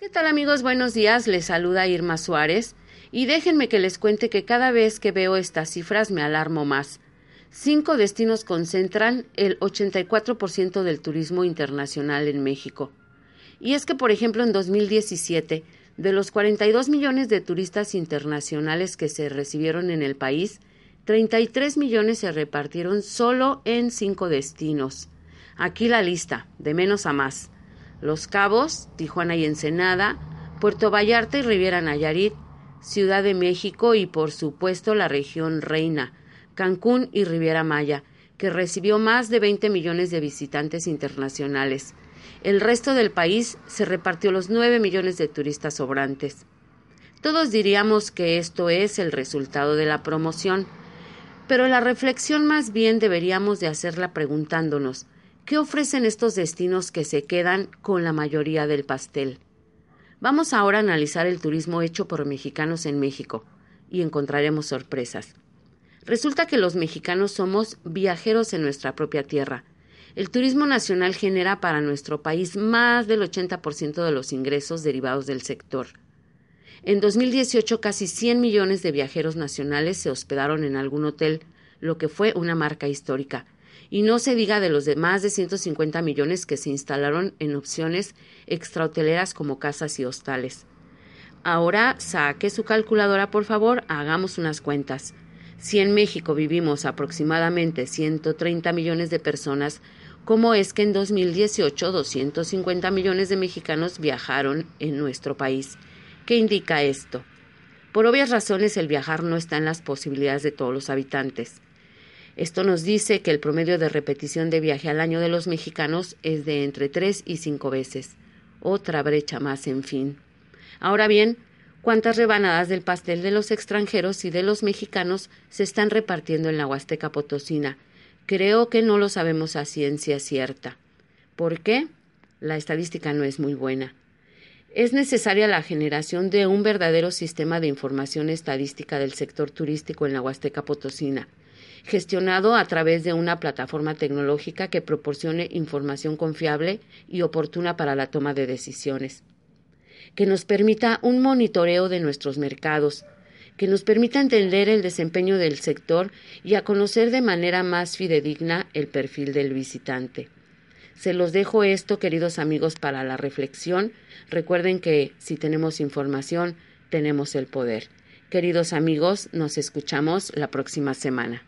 ¿Qué tal amigos? Buenos días, les saluda Irma Suárez y déjenme que les cuente que cada vez que veo estas cifras me alarmo más. Cinco destinos concentran el 84% del turismo internacional en México. Y es que, por ejemplo, en 2017, de los 42 millones de turistas internacionales que se recibieron en el país, 33 millones se repartieron solo en cinco destinos. Aquí la lista, de menos a más. Los Cabos, Tijuana y Ensenada, Puerto Vallarta y Riviera Nayarit, Ciudad de México y por supuesto la región Reina, Cancún y Riviera Maya, que recibió más de 20 millones de visitantes internacionales. El resto del país se repartió los 9 millones de turistas sobrantes. Todos diríamos que esto es el resultado de la promoción, pero la reflexión más bien deberíamos de hacerla preguntándonos ¿Qué ofrecen estos destinos que se quedan con la mayoría del pastel? Vamos ahora a analizar el turismo hecho por mexicanos en México y encontraremos sorpresas. Resulta que los mexicanos somos viajeros en nuestra propia tierra. El turismo nacional genera para nuestro país más del 80% de los ingresos derivados del sector. En 2018 casi 100 millones de viajeros nacionales se hospedaron en algún hotel, lo que fue una marca histórica y no se diga de los de más de 150 millones que se instalaron en opciones extrahoteleras como casas y hostales. Ahora saque su calculadora, por favor, hagamos unas cuentas. Si en México vivimos aproximadamente 130 millones de personas, ¿cómo es que en 2018 250 millones de mexicanos viajaron en nuestro país? ¿Qué indica esto? Por obvias razones el viajar no está en las posibilidades de todos los habitantes. Esto nos dice que el promedio de repetición de viaje al año de los mexicanos es de entre tres y cinco veces. Otra brecha más, en fin. Ahora bien, ¿cuántas rebanadas del pastel de los extranjeros y de los mexicanos se están repartiendo en la Huasteca Potosina? Creo que no lo sabemos a ciencia cierta. ¿Por qué? La estadística no es muy buena. Es necesaria la generación de un verdadero sistema de información estadística del sector turístico en la Huasteca Potosina gestionado a través de una plataforma tecnológica que proporcione información confiable y oportuna para la toma de decisiones, que nos permita un monitoreo de nuestros mercados, que nos permita entender el desempeño del sector y a conocer de manera más fidedigna el perfil del visitante. Se los dejo esto, queridos amigos, para la reflexión. Recuerden que si tenemos información, tenemos el poder. Queridos amigos, nos escuchamos la próxima semana.